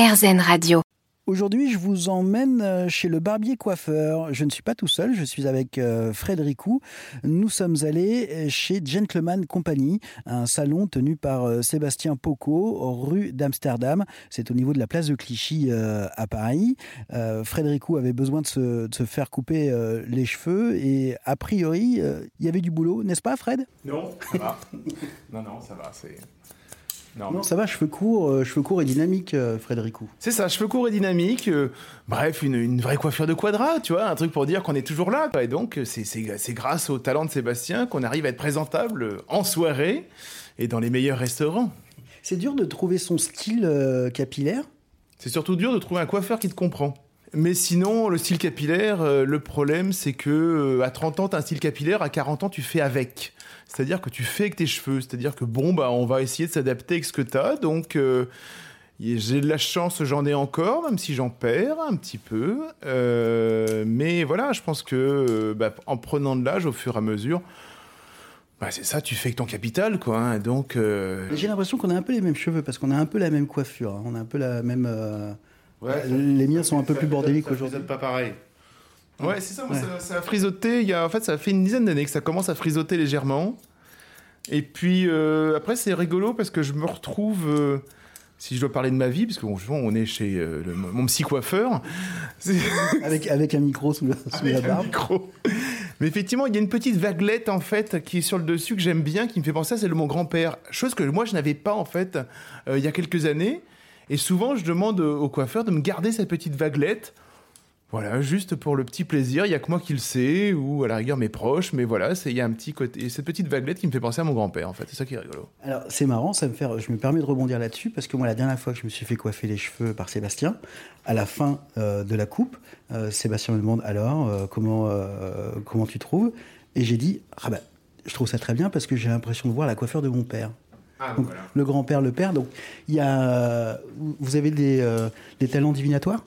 RZN Radio. Aujourd'hui, je vous emmène euh, chez le barbier coiffeur. Je ne suis pas tout seul, je suis avec euh, Frédéricou. Nous sommes allés euh, chez Gentleman Company, un salon tenu par Sébastien Poco, rue d'Amsterdam. C'est au niveau de la place de Clichy à Paris. Frédéricou avait besoin de se, de se faire couper les cheveux et a priori, il y avait du boulot, n'est-ce pas Fred? Non, ça va. non, non, ça va. C'est non, ça va, cheveux courts, euh, cheveux courts et dynamiques, euh, Frédéricou. C'est ça, cheveux courts et dynamiques. Euh, bref, une, vraie coiffure de quadrat, tu vois, un truc pour dire qu'on est toujours là. Et donc, c'est grâce au talent de Sébastien qu'on arrive à être présentable en soirée et dans les meilleurs restaurants. C'est dur de trouver son style capillaire? C'est surtout dur de trouver un coiffeur qui te comprend. Mais sinon, le style capillaire, le problème, c'est que à 30 ans, tu as un style capillaire, à 40 ans, tu fais avec. C'est-à-dire que tu fais avec tes cheveux. C'est-à-dire que bon, bah, on va essayer de s'adapter avec ce que tu as. Donc, euh, j'ai de la chance, j'en ai encore, même si j'en perds un petit peu. Euh, mais voilà, je pense que euh, bah, en prenant de l'âge au fur et à mesure, bah, c'est ça, tu fais avec ton capital, quoi. Hein. donc. J'ai l'impression qu'on a un peu les mêmes cheveux parce qu'on a un peu la même coiffure. Hein. on a un peu la même. les miens sont un peu plus bordéliques aujourd'hui. pas pareil. Ouais, c'est ça, ça, a frisoté. Il y a, en fait, ça fait une dizaine d'années que ça commence à frisoter légèrement. Et puis euh, après, c'est rigolo parce que je me retrouve. Euh, si je dois parler de ma vie, parce qu'on on est chez euh, mon psy coiffeur. avec, avec un micro sous la, sous la barbe. Un micro. Mais effectivement, il y a une petite vaguelette en fait qui est sur le dessus que j'aime bien, qui me fait penser à celle de mon grand-père. Chose que moi je n'avais pas en fait il y a quelques années. Et souvent, je demande au coiffeur de me garder cette petite vaguelette voilà, juste pour le petit plaisir, il y a que moi qui le sais, ou à la rigueur mes proches, mais voilà, il y a un petit côté, cette petite vaguelette qui me fait penser à mon grand-père, en fait, c'est ça qui est rigolo. Alors c'est marrant, ça me fait, je me permets de rebondir là-dessus, parce que moi la dernière fois que je me suis fait coiffer les cheveux par Sébastien, à la fin euh, de la coupe, euh, Sébastien me demande alors euh, comment, comment tu trouves, et j'ai dit, ah ben, je trouve ça très bien parce que j'ai l'impression de voir la coiffure de mon père. Ah, donc, Le grand-père, le père, donc il y a, vous avez des, des talents divinatoires?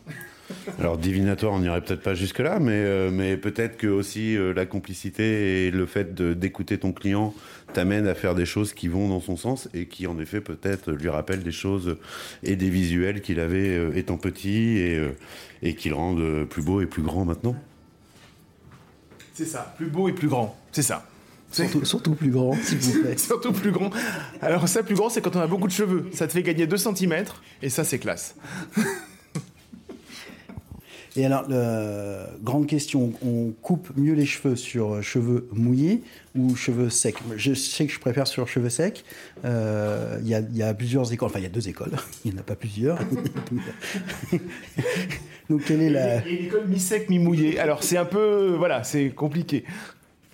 Alors divinatoire, on n'irait peut-être pas jusque-là, mais, euh, mais peut-être que aussi euh, la complicité et le fait d'écouter ton client t'amène à faire des choses qui vont dans son sens et qui en effet peut-être lui rappellent des choses et des visuels qu'il avait euh, étant petit et, et qui le rendent plus beau et plus grand maintenant. C'est ça, plus beau et plus grand, c'est ça. Surtout, surtout, plus grand, s'il vous plaît. surtout plus grand. Alors ça, plus grand, c'est quand on a beaucoup de cheveux. Ça te fait gagner 2 cm, et ça, c'est classe. Et alors, grande question, on coupe mieux les cheveux sur cheveux mouillés ou cheveux secs? Je sais que je préfère sur cheveux secs. Euh, il y, a plusieurs écoles, enfin il y a deux écoles, il n'y en a pas plusieurs. Donc quelle est la... Il y a une école mi-sec, mi-mouillé. Alors c'est un peu, voilà, c'est compliqué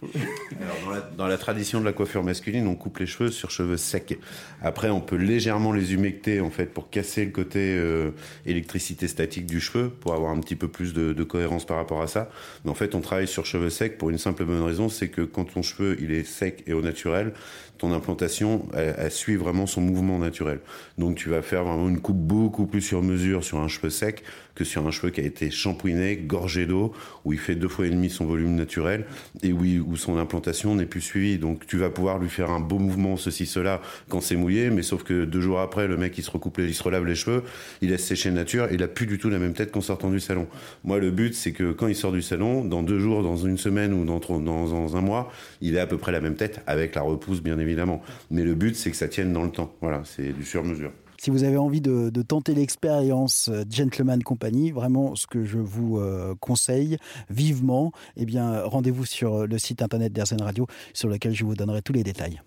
dans, la, tradition de la coiffure masculine, on coupe les cheveux sur cheveux secs. Après, on peut légèrement les humecter en fait pour casser le côté euh, électricité statique du cheveu, pour avoir un petit peu plus de, cohérence par rapport à ça. Mais en fait, on travaille sur cheveux secs pour une simple bonne raison, c'est que quand ton cheveu il est sec et au naturel, ton implantation elle, suit vraiment son mouvement naturel. Donc tu vas faire vraiment une coupe beaucoup plus sur mesure sur un cheveu sec que sur un cheveu qui a été shampooiné, gorgé d'eau, où il fait deux fois et demi son volume naturel et où, où son implantation n'est plus suivie. Donc tu vas pouvoir lui faire un beau mouvement, ceci, cela, quand c'est mouillé, mais sauf que deux jours après, le mec il se recoupe, il se relave les cheveux, il laisse sécher nature, il a plus du tout la même tête qu'en sortant du salon. Moi, le but, c'est que quand il sort du salon, dans deux jours, dans une semaine ou dans, dans, dans un mois, il ait à peu près la même tête, avec la repousse bien évidemment. Mais le but, c'est que ça tienne dans le temps. Voilà, c'est du sur-mesure. Si vous avez envie de, tenter l'expérience euh, Gentleman Company, vraiment ce que je vous euh, conseille vivement, eh bien rendez-vous sur le site internet d'Airzen Radio sur lequel je vous donnerai tous les détails.